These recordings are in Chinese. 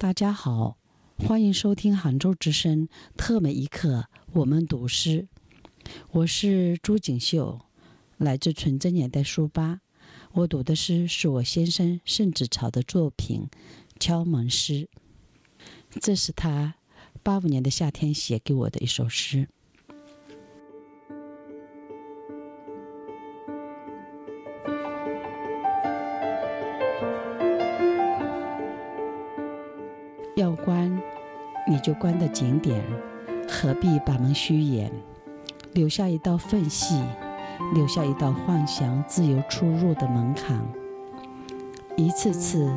大家好，欢迎收听杭州之声特美一刻，我们读诗。我是朱锦绣，来自纯真年代书吧。我读的诗是我先生盛子潮的作品《敲门诗》，这是他八五年的夏天写给我的一首诗。要关，你就关得紧点，何必把门虚掩，留下一道缝隙，留下一道幻想自由出入的门槛。一次次，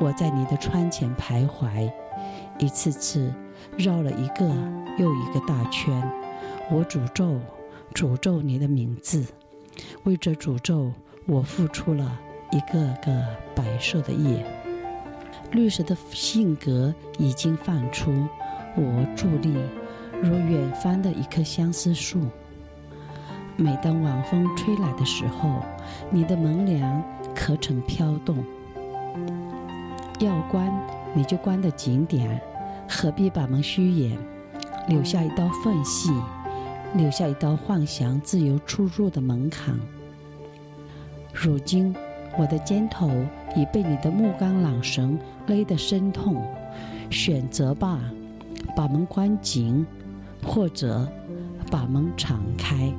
我在你的窗前徘徊，一次次绕了一个又一个大圈。我诅咒，诅咒你的名字，为这诅咒，我付出了一个个白色的夜。绿色的性格已经放出，我伫立如远方的一棵相思树。每当晚风吹来的时候，你的门梁可曾飘动？要关你就关得紧点，何必把门虚掩，留下一道缝隙，留下一道幻想自由出入的门槛？如今。我的肩头已被你的木杆缆绳勒得生痛，选择吧，把门关紧，或者把门敞开。